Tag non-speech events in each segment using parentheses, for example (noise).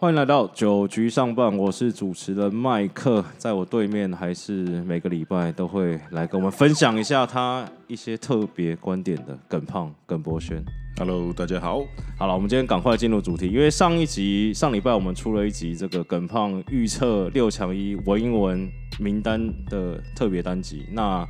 欢迎来到九局上半，我是主持人麦克，在我对面还是每个礼拜都会来跟我们分享一下他一些特别观点的耿胖耿博轩。Hello，大家好。好了，我们今天赶快进入主题，因为上一集上礼拜我们出了一集这个耿胖预测六强一文英文名单的特别单集。那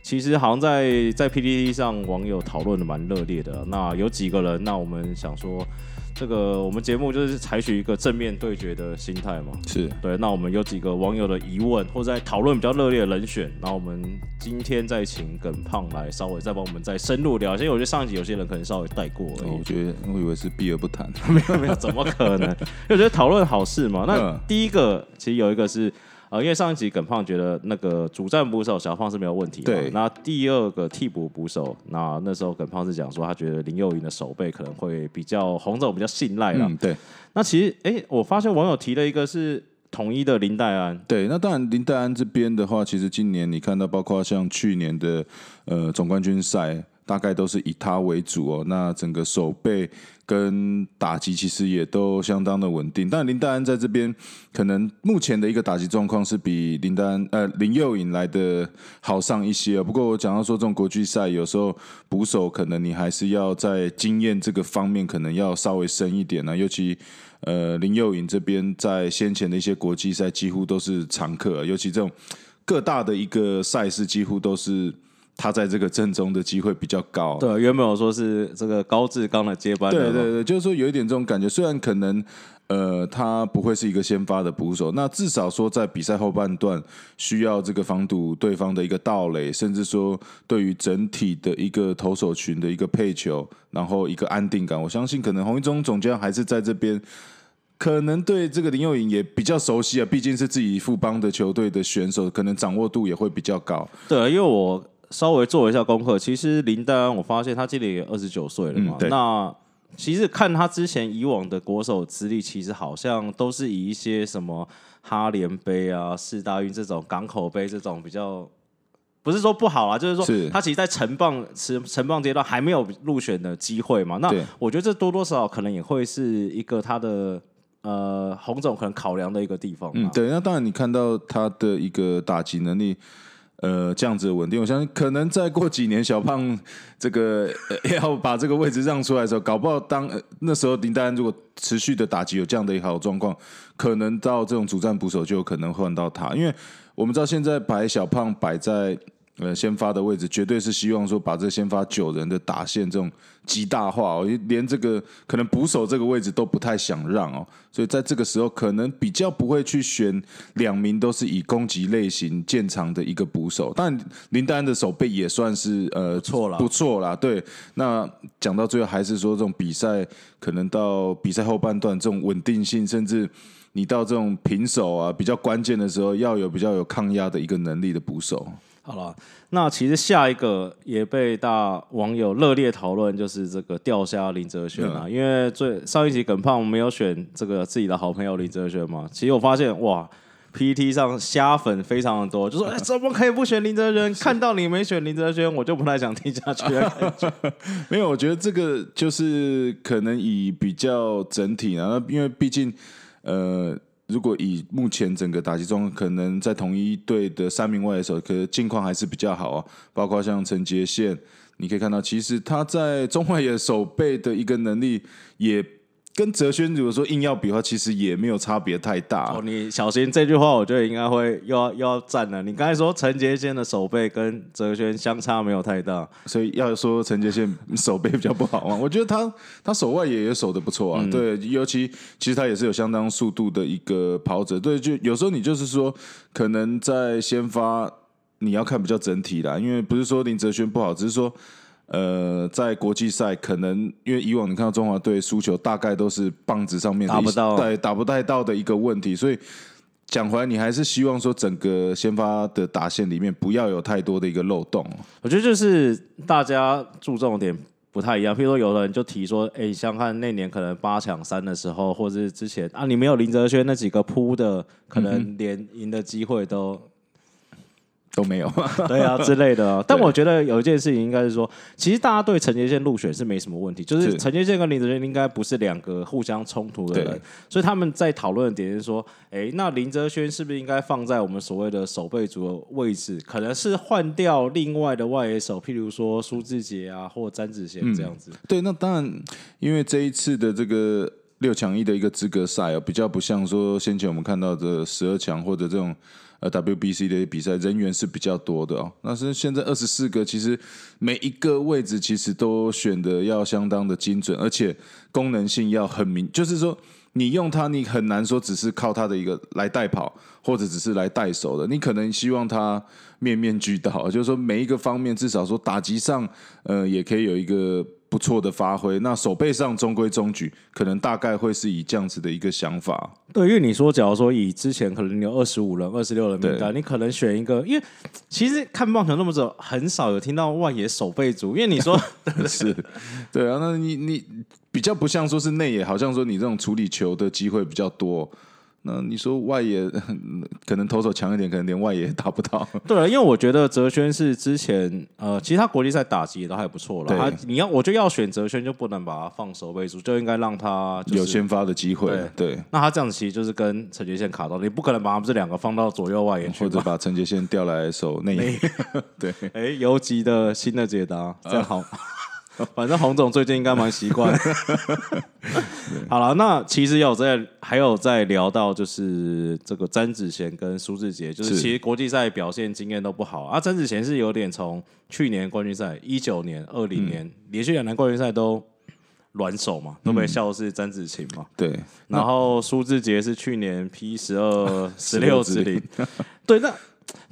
其实好像在在 PPT 上网友讨论的蛮热烈的。那有几个人，那我们想说，这个我们节目就是采取一个正面对决的心态嘛。是对，那我们有几个网友的疑问，或者在讨论比较热烈的人选，然后我们今天再请耿胖来稍微再帮我们再深入聊因为我觉得上一集有些人可能稍微带过而已。哦我觉得我以为是避而不谈。(laughs) 没有没有，怎么可能？因为我觉得讨论好事嘛。那嗯第一个其实有一个是呃，因为上一集耿胖觉得那个主战捕手小胖是没有问题的。对那第二个替补捕手，那那时候耿胖是讲说他觉得林佑云的手背可能会比较红总比较信赖了。嗯，对那其实哎、我发现网友提了一个是统一的林黛安。对。那当然，林黛安这边的话，其实今年你看到，包括像去年的呃总冠军赛，大概都是以他为主哦。那整个手背跟打击其实也都相当的稳定。但林丹在这边可能目前的一个打击状况是比林丹呃林佑颖来的好上一些哦。不过我讲到说这种国际赛，有时候捕手可能你还是要在经验这个方面可能要稍微深一点呢、尤其。呃，林佑颖这边在先前的一些国际赛几乎都是常客，尤其这种各大的一个赛事，几乎都是他在这个阵中的机会比较高。对，原本我说是这个高志刚的接班人，对对对，就是说有一点这种感觉，虽然可能呃他不会是一个先发的捕手，那至少说在比赛后半段需要这个防堵对方的一个盗垒，甚至说对于整体的一个投手群的一个配球，然后一个安定感，我相信可能洪一中总监还是在这边。可能对这个林佑颖也比较熟悉啊，毕竟是自己副帮的球队的选手，可能掌握度也会比较高。对，因为我稍微做一下功课，其实林丹安我发现他今年也二十九岁了嘛那其实看他之前以往的国手资历，其实好像都是以一些什么哈联杯啊、四大运这种港口杯这种比较。不是说不好啊，就是说他其实，在成棒持成棒阶段还没有入选的机会嘛。那我觉得这多多少少可能也会是一个他的呃洪总可能考量的一个地方。嗯，对，那当然你看到他的一个打击能力，呃，这样子的稳定，我相信可能再过几年，小胖这个、要把这个位置让出来的时候，搞不好当、那时候林丹如果持续的打击有这样的一个好状况，可能到这种主战捕手就有可能换到他，因为我们知道现在摆小胖摆在。呃，先发的位置绝对是希望说把这先发九人的打线这种极大化、哦，连这个可能捕手这个位置都不太想让哦，所以在这个时候可能比较不会去选两名都是以攻击类型见长的一个捕手，但林丹的手背也算是呃不错了不错啦。对，那讲到最后还是说这种比赛可能到比赛后半段这种稳定性，甚至你到这种平手啊比较关键的时候，要有比较有抗压的一个能力的捕手。好了，那其实下一个也被大网友热烈讨论，就是这个钓虾林哲轩啊。因为最上一集耿胖没有选这个自己的好朋友林哲轩嘛，其实我发现哇，PPT 上虾粉非常的多，就说 (laughs) 哎、怎么可以不选林哲轩？看到你没选林哲轩，我就不太想听下去了。(laughs) 没有，我觉得这个就是可能以比较整体啊，那因为毕竟呃，如果以目前整个打击中，可能在同一队的三名外野手，可能近况还是比较好啊，包括像陈杰宪，你可以看到，其实他在中外野手背的一个能力也。跟哲轩如果说硬要比的话，其实也没有差别太大。哦，你小心这句话，我觉得应该会又要又要站了。你刚才说陈杰宪的手背跟哲轩相差没有太大，所以要说陈杰宪手背比较不好嘛，我觉得他 (laughs) 他手腕也也守的不错啊，对，尤其其实他也是有相当速度的一个跑者，对，就有时候你就是说，可能在先发你要看比较整体啦，因为不是说林哲轩不好，只是说。呃，在国际赛可能因为以往你看到中华队输球，大概都是棒子上面打不到对，打不太到的一个问题，所以讲回来，你还是希望说整个先发的打线里面不要有太多的一个漏洞。我觉得就是大家注重点不太一样。譬如说，有的人就提说，哎、像看那年可能八强三的时候，或者是之前啊，你没有林哲轩那几个扑的，可能连赢的机会都都没有。(laughs) 对啊之类的啊。但我觉得有一件事情应该是说，其实大家对陈杰宪入选是没什么问题，就是是陈杰宪跟林哲轩应该不是两个互相冲突的人，所以他们在讨论的点是说，哎，那林哲轩是不是应该放在我们所谓的守备组的位置？可能是换掉另外的外野手，譬如说苏志杰啊，或詹子贤这样子。对，那当然，因为这一次的这个六强一的一个资格赛啊，比较不像说先前我们看到的十二强或者这种呃 WBC 的比赛，人员是比较多的哦。那是现在二十四个，其实每一个位置其实都选的要相当的精准，而且功能性要很明，就是说。你用它，你很难说只是靠它的一个来带跑，或者只是来带手的。你可能希望它面面俱到，就是说每一个方面，至少说打击上，呃，也可以有一个不错的发挥。那手背上中规中矩，可能大概会是以这样子的一个想法。对，因为你说，假如说以之前可能你有二十五人、二十六人名单，你可能选一个，因为其实看棒球那么久，很少有听到外野守备组，因为你说 (laughs) 是，对啊，那你你比较不像说是内野，好像说你这种处理球的机会比较多。那你说外野可能投手强一点，可能连外野也打不到。(laughs) 对了，因为我觉得哲轩是之前呃，其实他国际赛打击也都还不错了。对他你要我就要选哲轩，就不能把他放守备组，就应该让他、就是、有先发的机会，对，那他这样子其实就是跟陈杰宪卡到，你不可能把他们这两个放到左右外野去。或者把陈杰宪调来守内野。(laughs) 对，哎，游击的新的解答，这样好。(laughs) (laughs) 反正洪总最近应该蛮习惯。(laughs) 好了，那其实有在还有在聊到，就是这个詹子贤跟苏志杰，就是是其实国际赛表现经验都不好啊。詹子贤是有点从去年冠军赛一九年、二零年、连续两年冠军赛都软手嘛，都被笑是詹子晴嘛。对，然后苏志杰是去年 P 十二 (laughs) 十六之零，对，那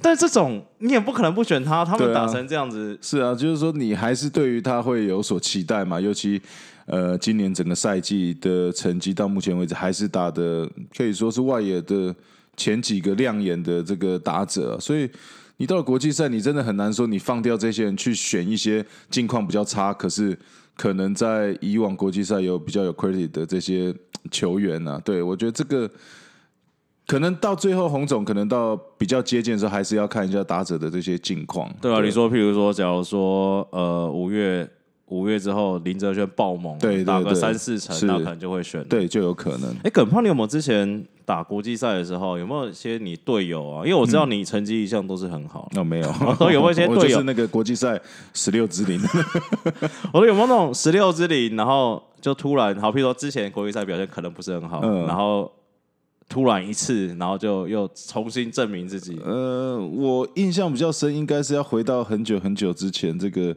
但这种你也不可能不选他，他们打成这样子，是啊，就是说你还是对于他会有所期待嘛，尤其呃，今年整个赛季的成绩到目前为止还是打的可以说是外野的前几个亮眼的这个打者，所以你到了国际赛，你真的很难说你放掉这些人去选一些境况比较差，可是可能在以往国际赛有比较有 credit 的这些球员呢、啊，对我觉得这个。可能到最后，洪总可能到比较接近的时候，还是要看一下打者的这些近况。对啊，你说，譬如说，假如说，呃，五月五月之后，林哲轩爆猛，对对打个三四成，是那可能就会选。，对，就有可能。哎，耿胖，你有没有之前打国际赛的时候，有没有一些你队友啊？因为我知道你成绩一向都是很好，那、没有，(laughs) 有没有一些 (laughs) 我队友就是那个国际赛十六之零，(laughs) 我说有没有那种十六之零，然后就突然，好，譬如说之前国际赛表现可能不是很好，嗯然后突然一次，然后就又重新证明自己。呃，我印象比较深，应该是要回到很久很久之前，这个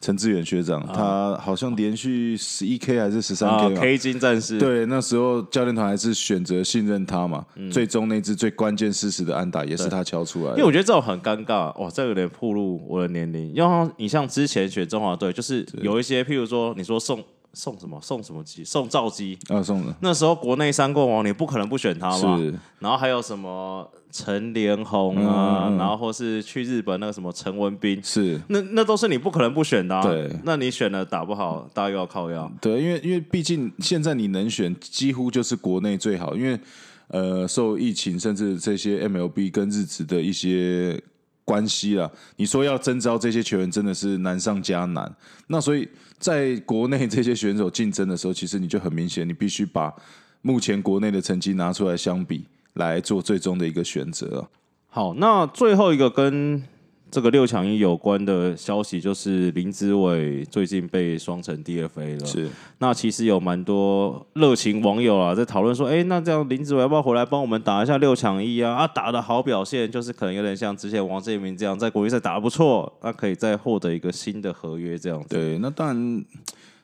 陈志远学长，他好像连续十一 K 还是十三啊 K 嘛。，K 金战士，对，那时候教练团还是选择信任他嘛，最终那支最关键事实的安打也是他敲出来。因为我觉得这种很尴尬，哇，这有点暴露我的年龄。因为你像之前选中华队，就是有一些，譬如说你说送送什么送什么机，送赵机，啊，送的，那时候国内三冠王你不可能不选他嘛。是。然后还有什么陈连红啊，然后或是去日本那个什么陈文斌，是，那那都是你不可能不选的、啊。对。那你选了打不好，大家又要靠药。对，因为因为毕竟现在你能选，几乎就是国内最好，因为呃，受疫情甚至这些 MLB 跟日职的一些关系了，你说要征召这些球员，真的是难上加难。那所以在国内这些选手竞争的时候，其实你就很明显，你必须把目前国内的成绩拿出来相比，来做最终的一个选择。好，那最后一个跟这个六强一有关的消息，就是林志伟最近被双城 DFA 了。是，那其实有蛮多热情网友啊，在讨论说，哎、那这样林志伟要不要回来帮我们打一下六强一啊？啊，打的好表现，就是可能有点像之前王建民这样，在国际赛打得不错，那可以再获得一个新的合约这样子。对，那当然，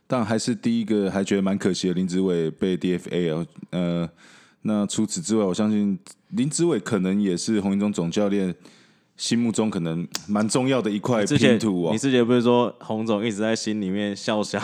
当然还是第一个还觉得蛮可惜的，林志伟被 DFA 啊。呃，那除此之外，我相信林志伟可能也是洪一中总教练心目中可能 (tsk) 蛮重要的一块拼图哦你。之前不是说洪总一直在心里面笑笑，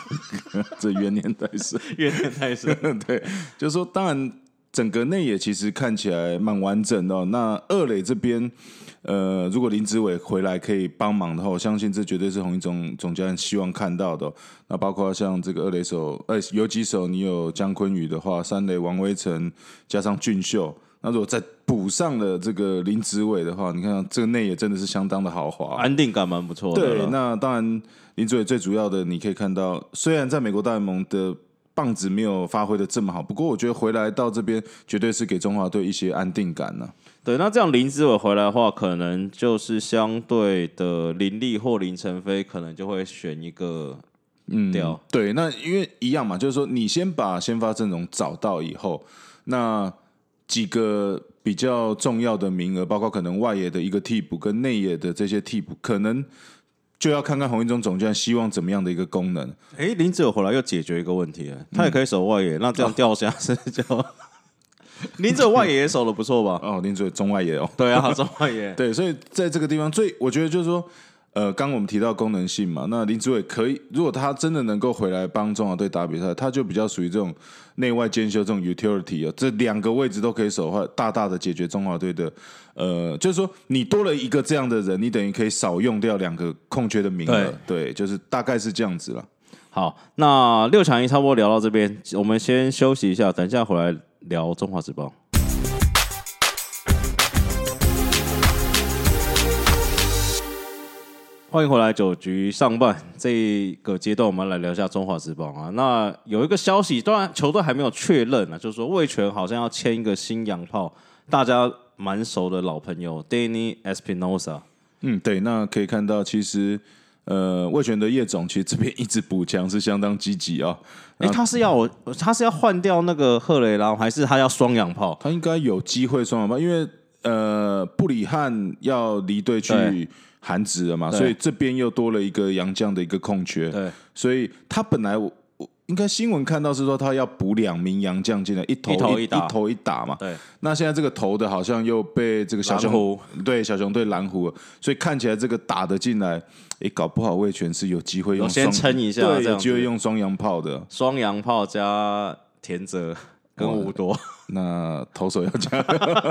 (laughs) 这怨念太深，怨念太深。(laughs) 对，就是说，当然整个内野其实看起来蛮完整的、哦。那二垒这边，呃，如果林志伟回来可以帮忙的话，我相信这绝对是洪一总总教练希望看到的哦、那包括像这个二垒手，呃，有几手，你有姜坤宇的话，三垒王威成加上俊秀，那如果再补上了这个林子伟的话，你看这个内野真的是相当的豪华。安定感蛮不错的对，那当然林子伟最主要的，你可以看到，虽然在美国大联盟的棒子没有发挥的这么好，不过我觉得回来到这边绝对是给中华队一些安定感呢、对，那这样林子伟回来的话，可能就是相对的林立或林晨飞，可能就会选一个嗯，调对，那因为一样嘛，就是说你先把先发阵容找到以后，那几个比较重要的名额，包括可能外野的一个替补跟内野的这些替补，可能就要看看洪一中总监希望怎么样的一个功能。哎，林子伟回来又解决一个问题了，他也可以守外野，那这样掉下是就 (laughs) 林子外野也守的不错吧？哦，林子中外野哦，对啊，中外野。(laughs) 对，所以在这个地方，最我觉得就是说，呃，刚刚我们提到功能性嘛，那林志伟可以，如果他真的能够回来帮中华队打比赛，他就比较属于这种内外兼修这种 utility 哦，这两个位置都可以守的话，大大的解决中华队的，呃，就是说你多了一个这样的人，你等于可以少用掉两个空缺的名额，对，就是大概是这样子了。好，那六强一差不多聊到这边，我们先休息一下，等一下回来聊中华职棒。欢迎回来，九局上半这个阶段，我们来聊一下中华职棒啊。那有一个消息，当然球队还没有确认啊，就是说魏权好像要签一个新洋炮，大家蛮熟的老朋友 Danny Espinosa。嗯，对，那可以看到，其实呃，魏权的叶总其实这边一直补强是相当积极啊、哎、他是要我，他是要换掉那个赫雷拉，还是他要双洋炮？他应该有机会双洋炮，因为呃，布里汉要离队去对韩职了嘛，所以这边又多了一个洋将的一个空缺，对，所以他本来我我应该新闻看到是说他要补两名洋将进来，一头一头一头一打嘛。对，那现在这个头的好像又被这个小熊对小熊队蓝狐了，所以看起来这个打的进来，诶，搞不好魏权是有机会用有先双撑一下对，有机会用双洋炮的。双洋炮加田泽跟吴多。那投手要加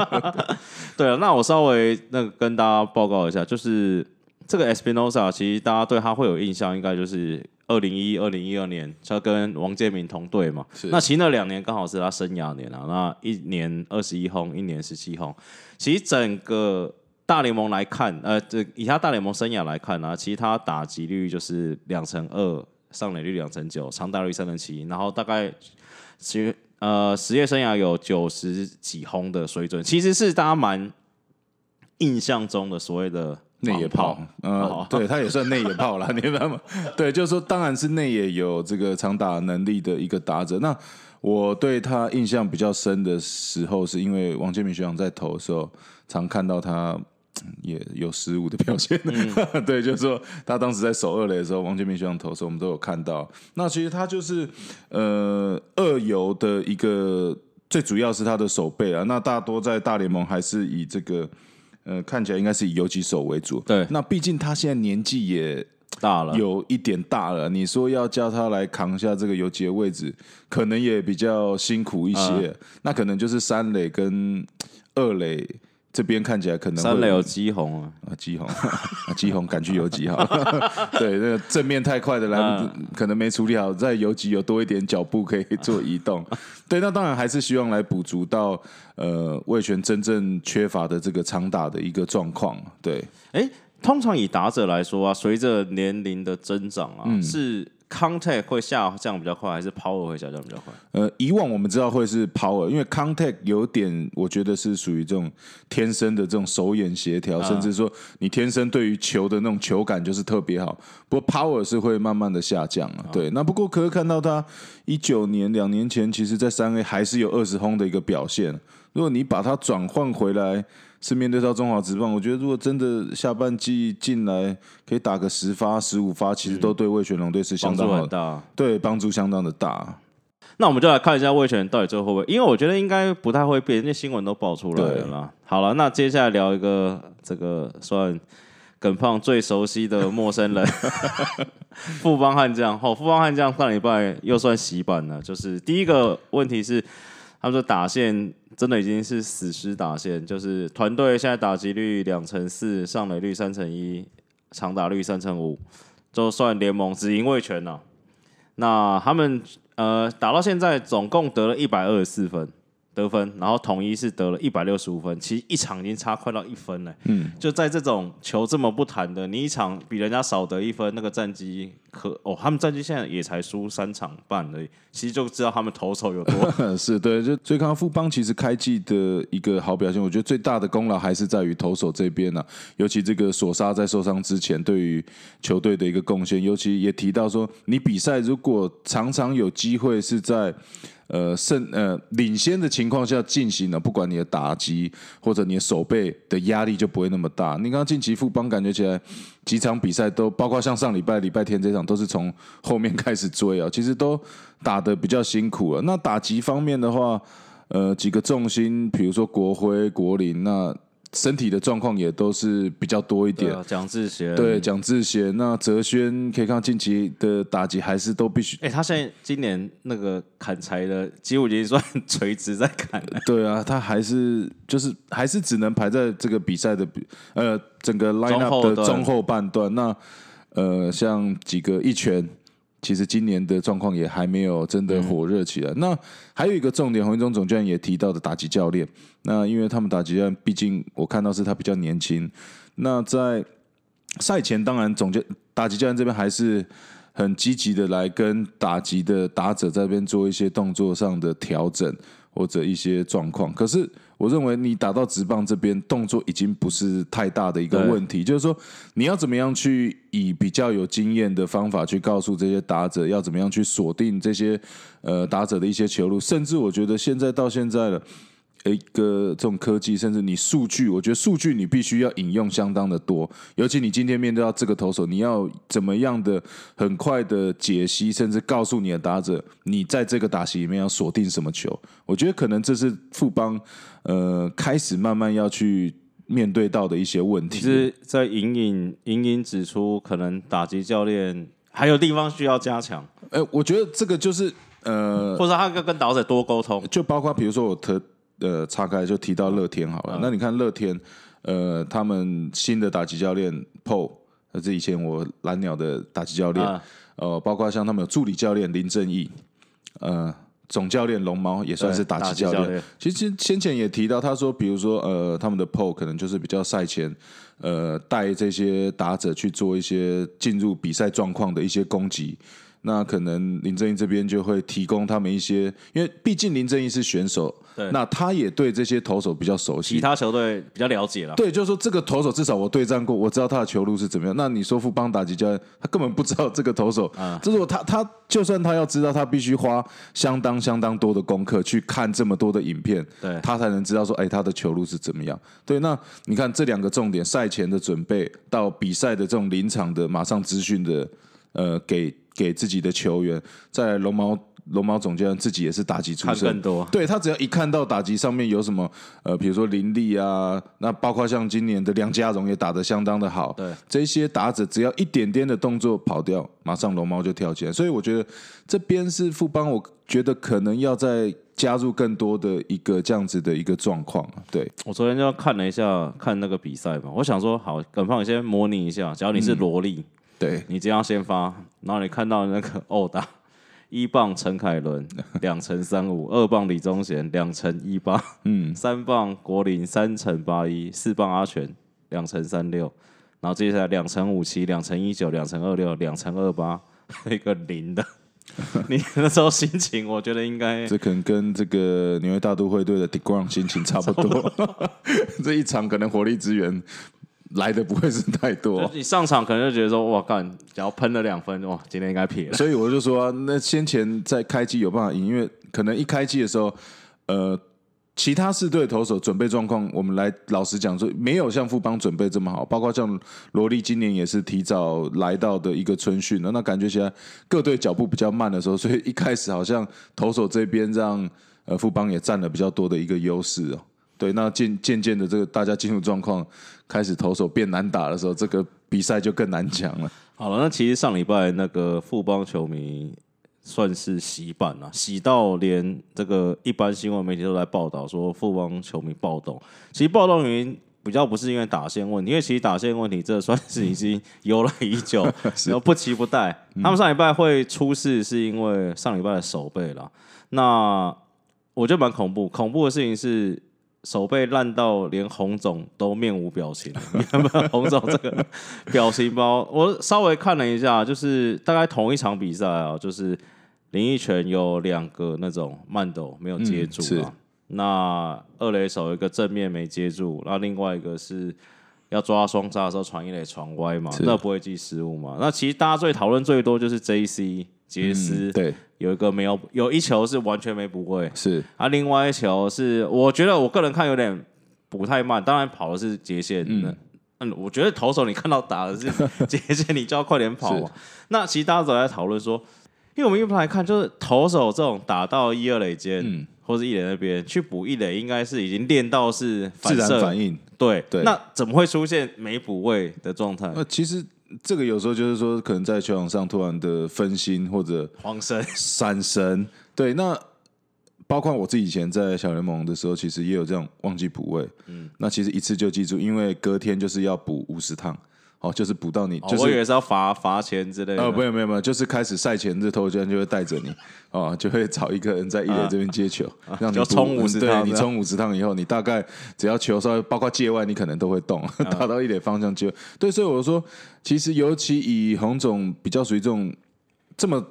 (laughs) 对啊，那我稍微那个跟大家报告一下，就是这个 Espinosa，其实大家对他会有印象，应该就是二零一、二零一二年，他跟王建民同队嘛。是那其实那两年刚好是他生涯年啊，那一年二十一轰，一年十七轰。其实整个大联盟来看，呃，这以他大联盟生涯来看呢、其实他打击率就是两成二，上垒率两成九，长打率三成七，然后大概其实呃职业生涯有九十几轰的水准，其实是大家蛮印象中的所谓的内野炮嗯，呃哦，(laughs) 对，他也算内野炮啦，(laughs) 你明白吗？对，就是说，当然是内野有这个长打能力的一个打者。那我对他印象比较深的时候，是因为王建民学长在投的时候，常看到他嗯也有失误的表现。(laughs) 对，就是说他当时在守二垒的时候，王建民学长投的时候，我们都有看到。那其实他就是呃二游的一个，最主要是他的手背啊。那大多在大联盟还是以这个。呃，看起来应该是以游击手为主。对那毕竟他现在年纪也大了，有一点大了，你说要叫他来扛下这个游击的位置，可能也比较辛苦一些。那可能就是三垒跟二垒这边看起来可能会三垒有基红啊，啊，基宏，(laughs) 啊基宏赶去游击好了。(laughs) 对，那个正面太快的来可能没处理好，在游击有多一点脚步可以做移动。(laughs) 对，那当然还是希望来补足到呃魏权真正缺乏的这个长打的一个状况。对，哎，通常以打者来说啊，随着年龄的增长啊，嗯是 contact 会下降比较快，还是 power 会下降比较快？呃，以往我们知道会是 power，因为 contact 有点，我觉得是属于这种天生的这种手眼协调，甚至说你天生对于球的那种球感就是特别好。不过 power 是会慢慢的下降啊。对，那不过可以看到他一九年两年前，其实在三 A 还是有二十轰的一个表现。如果你把它转换回来，是面对到中华职棒，我觉得如果真的下半季进来可以打个十发、十五发，其实都对魏全龙队是相帮当很大。对帮助相当的大。那我们就来看一下魏权到底最后会不会，因为我觉得应该不太会变，因为新闻都爆出来了啦。好了，那接下来聊一个这个算耿胖最熟悉的陌生人，(laughs) 富邦悍将。好，富邦悍将上礼拜又算洗版了，就是第一个问题是，他们说打线真的已经是死尸打线，就是团队现在打击率两成四，上垒率三成一，长打率三成五，就算联盟只赢卫全了。那他们呃打到现在总共得了一百二十四分，得分，然后统一是得了一百六十五分，其实一场已经差快到一分了。嗯，就在这种球这么不谈的，你一场比人家少得一分，那个战绩可哦，他们战绩现在也才输三场半而已，其实就知道他们投手有多 (laughs) 是对，就所以看到富邦其实开季的一个好表现，我觉得最大的功劳还是在于投手这边呢、尤其这个索沙在受伤之前对于球队的一个贡献，尤其也提到说，你比赛如果常常有机会是在呃胜呃领先的情况下进行了，不管你的打击或者你的手背的压力就不会那么大。你刚刚晋级富邦感觉起来几场比赛都，包括像上礼拜礼拜天这场，都是从后面开始追啊，其实都打的比较辛苦了。那打击方面的话，呃，几个重心，比如说国徽、国林，那身体的状况也都是比较多一点。啊蒋志贤对，蒋志贤，那哲轩可以看到近期的打击还是都必须哎、他现在今年那个砍柴的几乎已经算垂直在砍了。对啊，他还是就是还是只能排在这个比赛的比呃整个 lineup 的中后半段。那呃，像几个一拳，其实今年的状况也还没有真的火热起来。那还有一个重点，洪一中总教练也提到的打击教练。那因为他们打击教练，毕竟我看到是他比较年轻。那在赛前，当然总教打击教练这边还是很积极的来跟打击的打者这边做一些动作上的调整或者一些状况。可是我认为你打到直棒这边，动作已经不是太大的一个问题，就是说你要怎么样去以比较有经验的方法去告诉这些打者要怎么样去锁定这些呃打者的一些球路，甚至我觉得现在到现在了。一个这种科技，甚至你数据，我觉得数据你必须要引用相当的多，尤其你今天面对到这个投手，你要怎么样的很快的解析，甚至告诉你的打者，你在这个打席里面要锁定什么球。我觉得可能这是富邦呃开始慢慢要去面对到的一些问题。其实，在隐隐隐隐指出，可能打击教练还有地方需要加强，呃，我觉得这个就是呃，或者他跟跟导者多沟通。就包括比如说我特呃岔开就提到乐天好了，那你看乐天呃他们新的打击教练 PO，那是以前我蓝鸟的打击教练，啊呃，包括像他们有助理教练林正义，呃。总教练龙猫也算是打击教练对打击教练，其实先前也提到，他说，比如说，呃，他们的 PO 可能就是比较赛前，呃，带这些打者去做一些进入比赛状况的一些攻击。那可能林正义这边就会提供他们一些，因为毕竟林正义是选手，对那他也对这些投手比较熟悉其。他球队比较了解了，对，就是说这个投手至少我对战过，我知道他的球路是怎么样。那你说富邦打击教练，他根本不知道这个投手，嗯这是我他他就算他要知道，他必须花相当相当多的功课去看这么多的影片，对他才能知道说，哎，他的球路是怎么样。对，那你看这两个重点，赛前的准备到比赛的这种临场的马上资讯的，呃，给给自己的球员，再来龙猫龙猫总教练自己也是打击出身看更，多。对他只要一看到打击上面有什么呃，比如说林立啊，那包括像今年的梁家荣也打得相当的好，对，这些打者只要一点点的动作跑掉，马上龙猫就跳起来。所以我觉得这边是富邦，我觉得可能要再加入更多的一个这样子的一个状况啊。对，我昨天就看了一下看那个比赛嘛，我想说好，耿胖你先模拟一下，只要你是萝莉，对，你这样先发，然后你看到那个殴打。一棒陈凯伦两乘三五，二棒李宗贤两乘一八，嗯，(laughs) 三棒国林三乘八一，四棒阿全两乘三六，然后接下来两乘五七，两乘一九，两乘二六，两乘二八，(laughs) 一个零的。(laughs) 你那时候心情，我觉得应该这可能跟这个纽约大都会队的 DeGrom 心情差不多。这一场可能火力支援来的不会是太多。(laughs) 你上场可能就觉得说，哇干，只要喷了两分，哇，今天应该撇了。所以我就说、那先前在开机有办法赢，因为可能一开机的时候，呃，其他四队投手准备状况，我们来老实讲说，没有像富邦准备这么好。包括像罗莉今年也是提早来到的一个春训了，那感觉起来各队脚步比较慢的时候，所以一开始好像投手这边让呃富邦也占了比较多的一个优势哦。对，那渐渐渐的，这个大家进入状况，开始投手变难打的时候，这个比赛就更难讲了。好了，那其实上礼拜那个富邦球迷算是洗版了，洗到连这个一般新闻媒体都来报道说富邦球迷暴动。其实暴动原因比较不是因为打线问题，因为其实打线问题这算是已经由来已久，(laughs) 然后不期不待。他们上礼拜会出事是因为上礼拜的守备了。那我觉得蛮恐怖。恐怖的事情是手背烂到连红肿都面无表情。(laughs) 你看没有洪总这个 (laughs) 表情包？我稍微看了一下，就是大概同一场比赛啊，就是林奕泉有两个那种慢抖没有接住嗯是啊。那二垒手一个正面没接住，然后另外一个是要抓双杀的时候传一垒传歪嘛，那不会记失误嘛？那其实大家最讨论最多就是 J C 杰斯、嗯对，有一个没有有一球是完全没补位，是。啊，另外一球是我觉得我个人看有点补太慢，当然跑的是截线，嗯。嗯，我觉得投手你看到打的是 (laughs) 截线，你就要快点跑嘛。那其实大家都在讨论说，因为我们一般来看，就是投手这种打到一二垒间，嗯。或是一垒那边去补一垒，应该是已经练到是自然反射，反应。对。对。那怎么会出现没补位的状态？那其实这个有时候就是说，可能在球场上突然的分心或者慌神 (laughs) 闪神，对，那包括我自己以前在小联盟的时候，其实也有这样忘记补位，嗯，那其实一次就记住，因为隔天就是要补五十趟，哦，就是补到你，哦就是。我以为是要罚罚钱之类的。呃，没有没有没有，就是开始赛前这头，居然就会带着你，哦，就会找一个人在一垒这边接球，让你冲五十对趟你冲五十趟以后，你大概只要球稍微包括界外，你可能都会动，啊打到一垒方向就。对，所以我说，其实尤其以洪总比较属于这种这么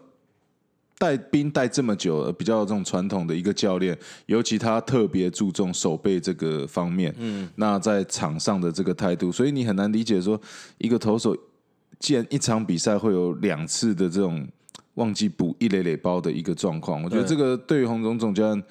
带兵带这么久，呃比较这种传统的一个教练，尤其他特别注重手背这个方面，嗯，那在场上的这个态度，所以你很难理解说一个投手，既然一场比赛会有两次的这种忘记补一垒垒包的一个状况，我觉得这个对于洪总总教练，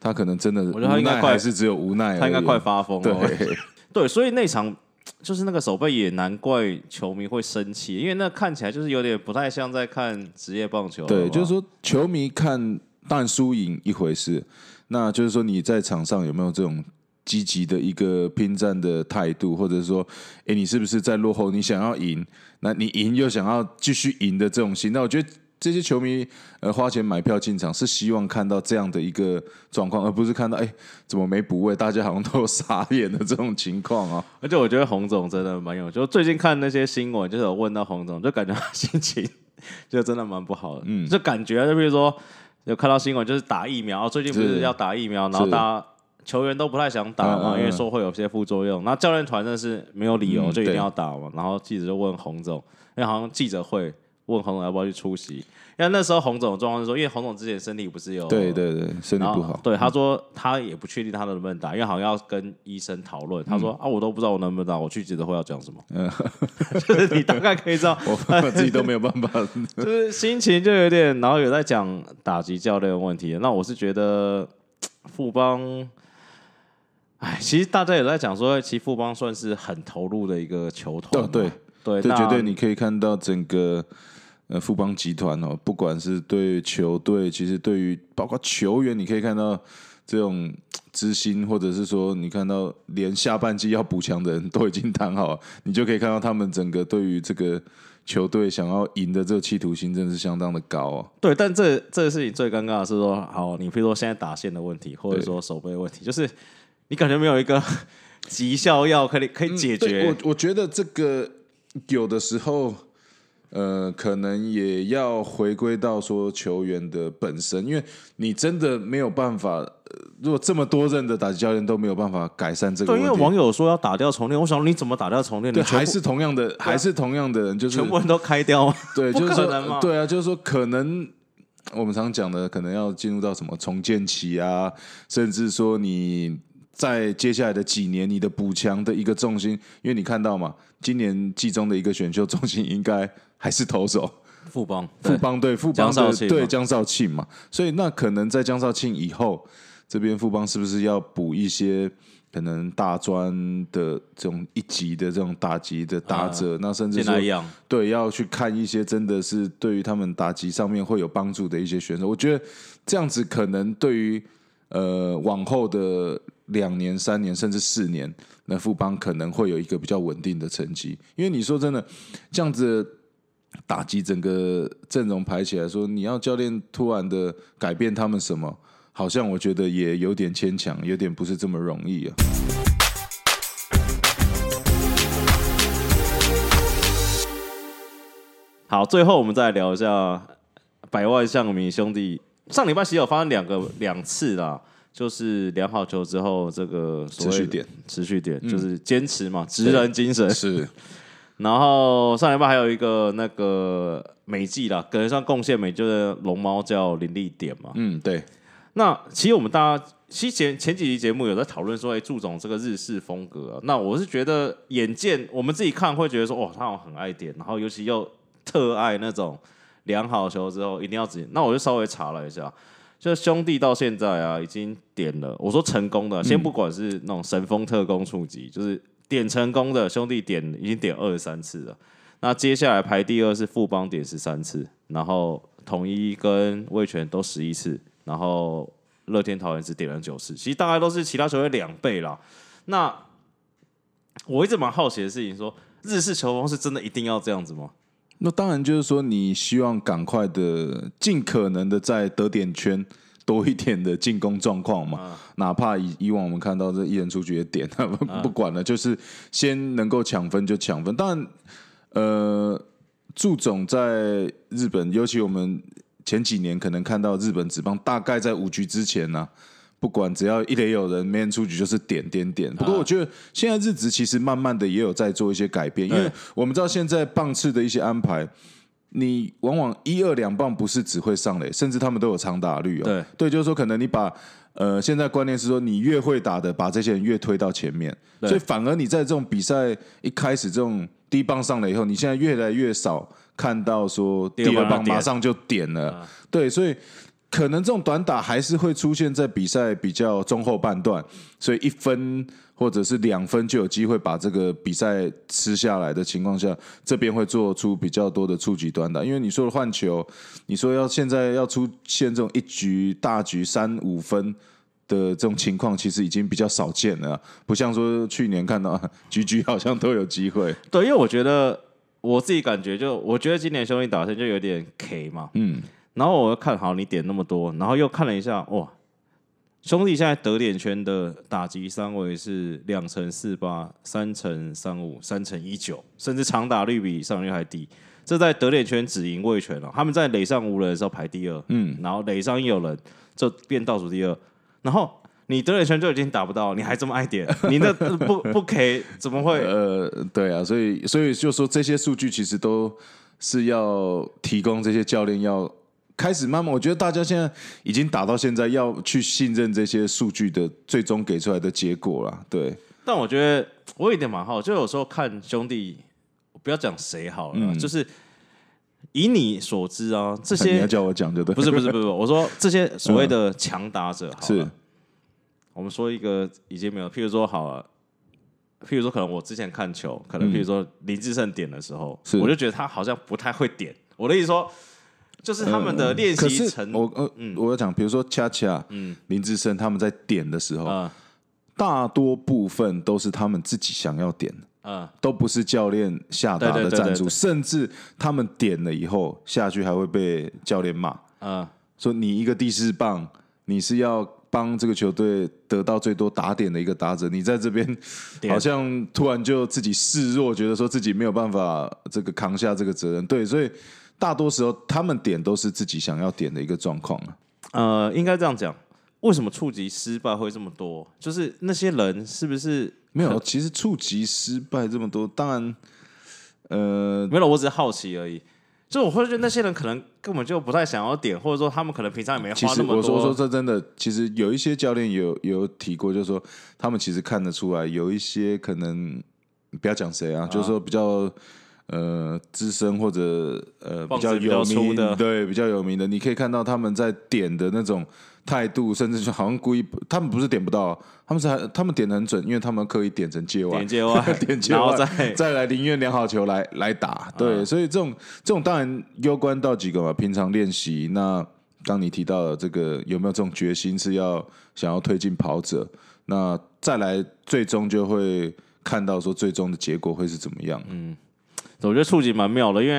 他可能真的我觉得他应该快是只有无奈他应该快发疯了。对。对，所以那场就是那个手背也难怪球迷会生气，因为那看起来就是有点不太像在看职业棒球。对，就是说球迷看，但输赢一回事，那就是说你在场上有没有这种积极的一个拼战的态度，或者说，哎，你是不是在落后，你想要赢，那你赢又想要继续赢的这种心，那我觉得。这些球迷呃花钱买票进场是希望看到这样的一个状况，而不是看到哎怎么没补位，大家好像都有傻眼的这种情况啊。而且我觉得洪总真的蛮有，就最近看那些新闻，就是有问到洪总，就感觉他心情就真的蛮不好的，嗯，就感觉就比如说有看到新闻，就是打疫苗，最近不是是要打疫苗，然后是。大家球员都不太想打嘛，嗯嗯嗯。因为说会有些副作用，然后教练团真的是没有理由嗯就一定要打嘛，然后记者就问洪总，因为好像记者会问洪总要不要去出席，因为那时候洪总的状况是说，因为洪总之前身体不是有对对对，身体不好，对他说他也不确定他能不能打，因为好像要跟医生讨论。他说、啊，我都不知道我能不能打，我去记者会要讲什么。(laughs) 就是你大概可以知道，我 (laughs) 我自己都没有办法。(laughs) 就是心情就有点，然后有在讲打击教练的问题。那我是觉得富邦，哎，其实大家也在讲说，其实富邦算是很投入的一个球团对对，对，绝对你可以看到整个呃富邦集团哦，不管是对球队，其实对于包括球员，你可以看到这种知心，或者是说你看到连下半季要补强的人都已经谈好了，你就可以看到他们整个对于这个球队想要赢的这个企图心，真的是相当的高哦。对，但这这个事情最尴尬的是说，好，你比如说现在打线的问题，或者说守备的问题，就是你感觉没有一个 (laughs) 绩效药可以可以解决。我我觉得这个有的时候，呃，可能也要回归到说球员的本身，因为你真的没有办法，呃如果这么多任的打击教练都没有办法改善这个对，问题，因为网友说要打掉重练，我想你怎么打掉重练？对你还是同样的，还是同样的人，就是全部人都开掉吗？(laughs) 对，就是对啊，就是说，可能我们常讲的，可能要进入到什么重建期啊，甚至说你在接下来的几年，你的补强的一个重心，因为你看到嘛，今年季中的一个选秀重心应该还是投手，富邦，富邦对，富邦的对江少庆嘛，所以那可能在江少庆以后，这边富邦是不是要补一些？可能大专的这种一级的这种打击的打者，那甚至说对，要去看一些真的是对于他们打击上面会有帮助的一些选手。我觉得这样子可能对于呃往后的两年、三年甚至四年，那富邦可能会有一个比较稳定的成绩。因为你说真的，这样子打击整个阵容排起来说，你要教练突然的改变他们什么？好像我觉得也有点牵强，有点不是这么容易啊。好，最后我们再聊一下百万象迷兄弟。上礼拜其实有发生两个两次啦，就是量好球之后，这个持续点持续点就是坚持嘛，职人精神。是然后上礼拜还有一个那个美季啦，可能算贡献美，就是龙猫叫林立点嘛。嗯对，那其实我们大家其实前前几集节目有在讨论说，哎，祝总这个日式风格、啊，那我是觉得眼见我们自己看会觉得说，哇，他好像很爱点，然后尤其又特爱那种量好球之后一定要直接。那我就稍微查了一下，就兄弟到现在啊已经点了，我说成功的，先不管是那种神风特工触及，就是点成功的兄弟点已经点二十三次了。那接下来排第二是富邦点十三次，然后统一跟味全都十一次，然后乐天桃园只点了九次，其实大概都是其他球队两倍啦。那我一直蛮好奇的事情说，日式球风是真的一定要这样子吗？那当然就是说，你希望赶快的、尽可能的在得点圈多一点的进攻状况嘛。哪怕以以往我们看到这一人出局的点，不 (laughs) 不管了，就是先能够抢分就抢分。当然，呃，祝总在日本，尤其我们前几年可能看到日本职棒，大概在五局之前呢、不管只要一垒有人，没人出局就是点点点。不过我觉得现在日职其实慢慢的也有在做一些改变，因为我们知道现在棒次的一些安排，你往往一二两棒不是只会上垒，甚至他们都有长打率哦。对。对，就是说可能你把呃现在观念是说你越会打的，把这些人越推到前面，对。所以反而你在这种比赛一开始这种低棒上来以后，你现在越来越少看到说第二棒马上就点了，啊。对，所以。可能这种短打还是会出现在比赛比较中后半段，所以一分或者是两分就有机会把这个比赛吃下来的情况下，这边会做出比较多的触及短打。因为你说的换球，你说要现在要出现这种一局大局三五分的这种情况，其实已经比较少见了，不像说去年看到啊局局好像都有机会。(laughs) 对，因为我觉得我自己感觉就，我觉得今年兄弟打线就有点 K 嘛，嗯，然后我又看好你点那么多，然后又看了一下，哇，兄弟现在得点圈的打击三围是两乘四八、三乘三五、三乘一九，甚至长打率比上个月还低。这在得点圈只赢卫权了，他们在垒上无人的时候排第二，嗯，然后垒上一有人就变倒数第二，然后你得点圈就已经打不到，你还这么爱点，你那 (laughs) 不不 K 怎么会？呃，对啊，所以所以就说这些数据其实都是要提供这些教练要开始慢慢，我觉得大家现在已经打到现在，要去信任这些数据的最终给出来的结果了。对，但我觉得我有一点蛮好，就有时候看兄弟，不要讲谁好了，嗯就是以你所知啊，这些你要叫我讲就对，不是不是不是，我说 (laughs) 这些所谓的强打者是我们说一个已经没有，譬如说好了。譬如说，可能我之前看球，可能譬如说林志胜点的时候，是我就觉得他好像不太会点。我的意思说，就是他们的练习成，我呃，我要讲，比如说恰恰、嗯。林志胜他们在点的时候，呃大多部分都是他们自己想要点的。呃，都不是教练下达的战术，对对甚至他们点了以后下去还会被教练骂。嗯，说你一个第四棒，你是要帮这个球队得到最多打点的一个打者，你在这边好像突然就自己示弱，觉得说自己没有办法这个扛下这个责任。对，所以大多时候他们点都是自己想要点的一个状况啊。呃，应该这样讲，为什么触及失败会这么多？就是那些人是不是没有，其实触及失败这么多，当然，呃，没有？我只是好奇而已。就我会觉得那些人可能根本就不太想要点，或者说他们可能平常也没其花那么实我说说多。这真的，其实有一些教练有有提过，就是说他们其实看得出来，有一些可能不要讲谁啊，就是说比较呃资深或者呃比较有名粗的对比较有名的，你可以看到他们在点的那种态度，甚至就好像故意，他们不是点不到，他们是还他们点的很准，因为他们刻意点成界外点，界外 (laughs) 点界然后外再再来宁愿量好球来来打，对，所以这种这种当然攸关到几个嘛，平常练习。那当你提到的这个有没有这种决心是要想要推进跑者？那再来最终就会看到说最终的结果会是怎么样。嗯，我觉得触及蛮妙的，因为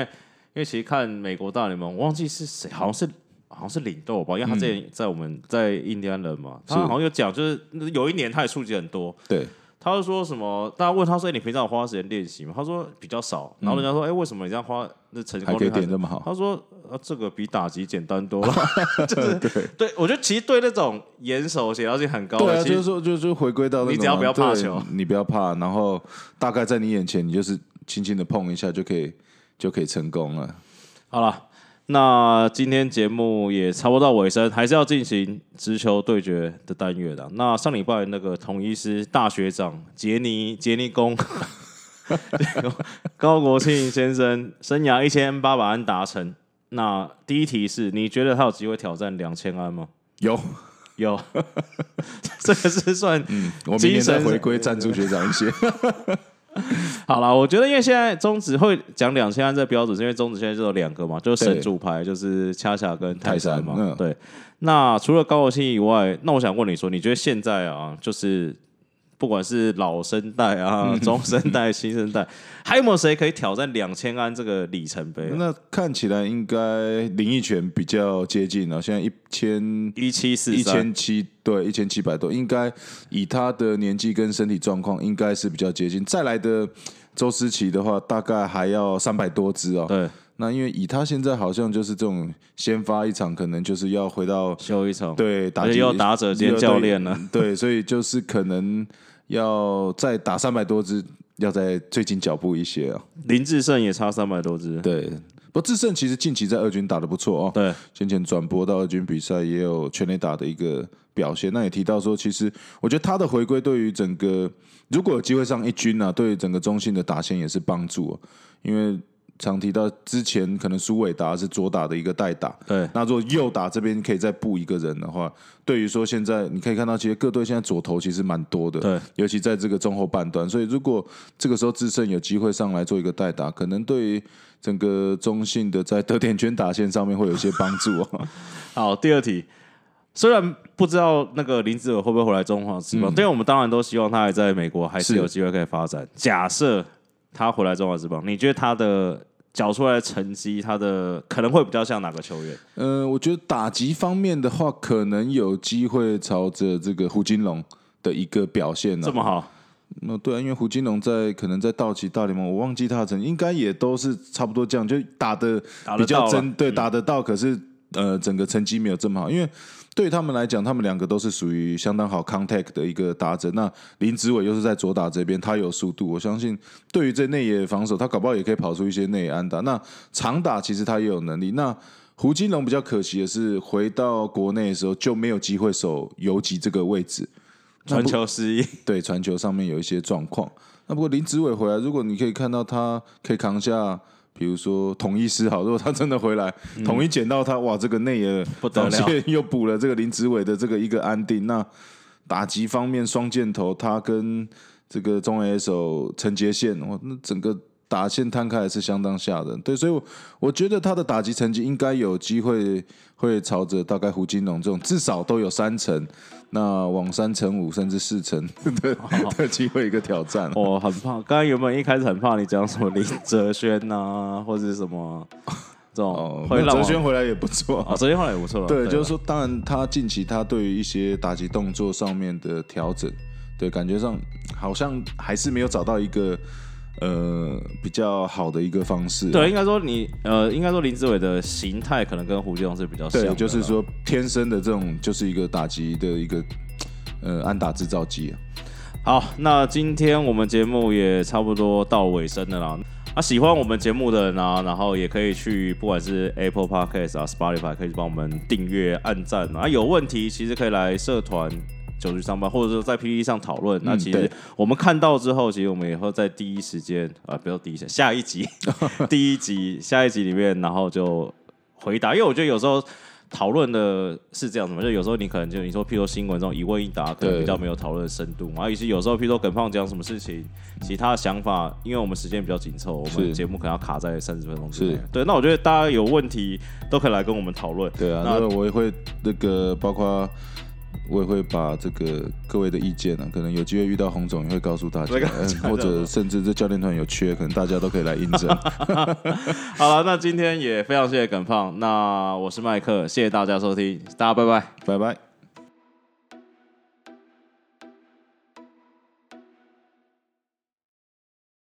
因为其实看美国大联盟，我忘记是谁，好像是好像是领豆吧，因为他之前在我们在印第安人嘛，他好像有讲，就是有一年他也触及很多，对，他就说什么？大家问他说：“哎你平常有花时间练习吗？”他说比较少。然后人家说：“哎、为什么你这样花那成还可以功率点这么好，他说：“啊，这个比打击简单多了。(laughs) 就是对我觉得其实对那种严守协调性很高的，对啊，就是说，就是回归到你只要不要怕球你不要怕，然后大概在你眼前，你就是轻轻的碰一下就可以就可以成功了。好了。那今天节目也差不多到尾声，还是要进行直球对决的单元的。那上礼拜那个统一师大学长杰尼杰尼公 (laughs) 高国庆先生生涯一千八百安达成。那第一题是，你觉得他有机会挑战两千安吗？有，有，(laughs) 这个是算我明年再精神回归赞助学长一些。(laughs) 好啦，我觉得因为现在中指会讲两千万这个标准，是因为中指现在就有两个嘛，就是神主牌，就是恰恰跟泰山嘛。山嗯对，那除了高国庆以外，那我想问你说，你觉得现在啊，就是不管是老生代啊、中生代、(laughs) 新生代，还有没有谁可以挑战两千安这个里程碑、啊？那看起来应该林奕泉比较接近了，现在一千一七四一，千七对一千七百多，应该以他的年纪跟身体状况，应该是比较接近。再来的周思琪的话，大概还要三百多支哦。对，那因为以他现在好像就是这种先发一场，可能就是要回到修一场，对打击而且又打者兼教练了，对，所以就是可能要再打三百多支，要在最近脚步一些啊。林志胜也差三百多支，对，不过志胜其实近期在二军打的不错哦。对，先前转播到二军比赛也有全垒打的一个表现。那也提到说，其实我觉得他的回归对于整个如果有机会上一军啊，对于整个中信的打线也是帮助、哦，因为常提到之前可能苏伟达是左打的一个代打，对，那如果右打这边可以再布一个人的话，对于说现在你可以看到，其实各队现在左投其实蛮多的，对，尤其在这个中后半段，所以如果这个时候智胜有机会上来做一个代打，可能对于整个中信的在得点圈打线上面会有一些帮助哦。(laughs) (laughs) 好，第二题，虽然不知道那个林志伟会不会回来中华职棒，但我们当然都希望他还在美国，还是是有机会可以发展。假设他回来中华职棒，你觉得他的缴出来的成绩，他的可能会比较像哪个球员？呃，我觉得打击方面的话，可能有机会朝着这个胡金龙的一个表现呢、这么好，那对啊，因为胡金龙在可能在道奇大联盟，我忘记他的成绩，应该也都是差不多这样，就打的比较针对，打得到，可是呃，整个成绩没有这么好，因为。对他们来讲，他们两个都是属于相当好 contact 的一个打者。那林子伟又是在左打这边，他有速度，我相信对于这内野防守，他搞不好也可以跑出一些内野安打。那长打其实他也有能力。那胡金龙比较可惜的是，回到国内的时候就没有机会守游击这个位置。传球失意，对传球上面有一些状况。那不过林子伟回来，如果你可以看到他可以扛下，比如说统一师好，如果他真的回来，统一捡到他，哇，这个内野嗯不得了又补了这个林子伟的这个一个安定。那打击方面双箭头，他跟这个中野手陈杰宪，哇，那整个。打线摊开还是相当吓人，对，所以我，我觉得他的打击成绩应该有机会会朝着大概胡金龙这种至少都有三成，那往三成五甚至四成的 (laughs) 的机会一个挑战。我很怕。刚刚原本一开始很怕你讲什么林哲轩呐，(laughs) 或者是什么这种哦，会让我那哲轩回来也不错啊，哲轩回来也不错了。对，啊就是说，当然他近期他对于一些打击动作上面的调整，对，感觉上好像还是没有找到一个呃比较好的一个方式。对，应该说你呃，应该说林志伟的形态可能跟胡金龙是比较像的对，就是说天生的这种就是一个打击的一个呃安打制造机啊。好，那今天我们节目也差不多到尾声了啦。啊，喜欢我们节目的人啊，然后也可以去不管是 Apple Podcast 啊、Spotify，可以帮我们订阅、按赞啊。有问题其实可以来社团九局上班，或者说在 PPT 上讨论。那其实我们看到之后，其实我们也会在第一时间啊，不要第一时间，下一集、(laughs) 第一集、下一集里面，然后就回答。因为我觉得有时候。讨论的是这样子嘛，就有时候你可能就你说，譬如说新闻这种一问一答，可能对比较没有讨论的深度嘛。啊，以及有时候譬如说耿胖讲什么事情，其他的想法，因为我们时间比较紧凑，我们节目可能要卡在三十分钟之内。对，那我觉得大家有问题都可以来跟我们讨论。对啊，那那我也会那个包括。我也会把这个各位的意见啊，可能有机会遇到洪总也会告诉大家或者甚至这教练团有缺，可能大家都可以来应征。(laughs) 好了，那今天也非常谢谢耿胖，那我是麦克，谢谢大家收听，大家拜拜。拜拜。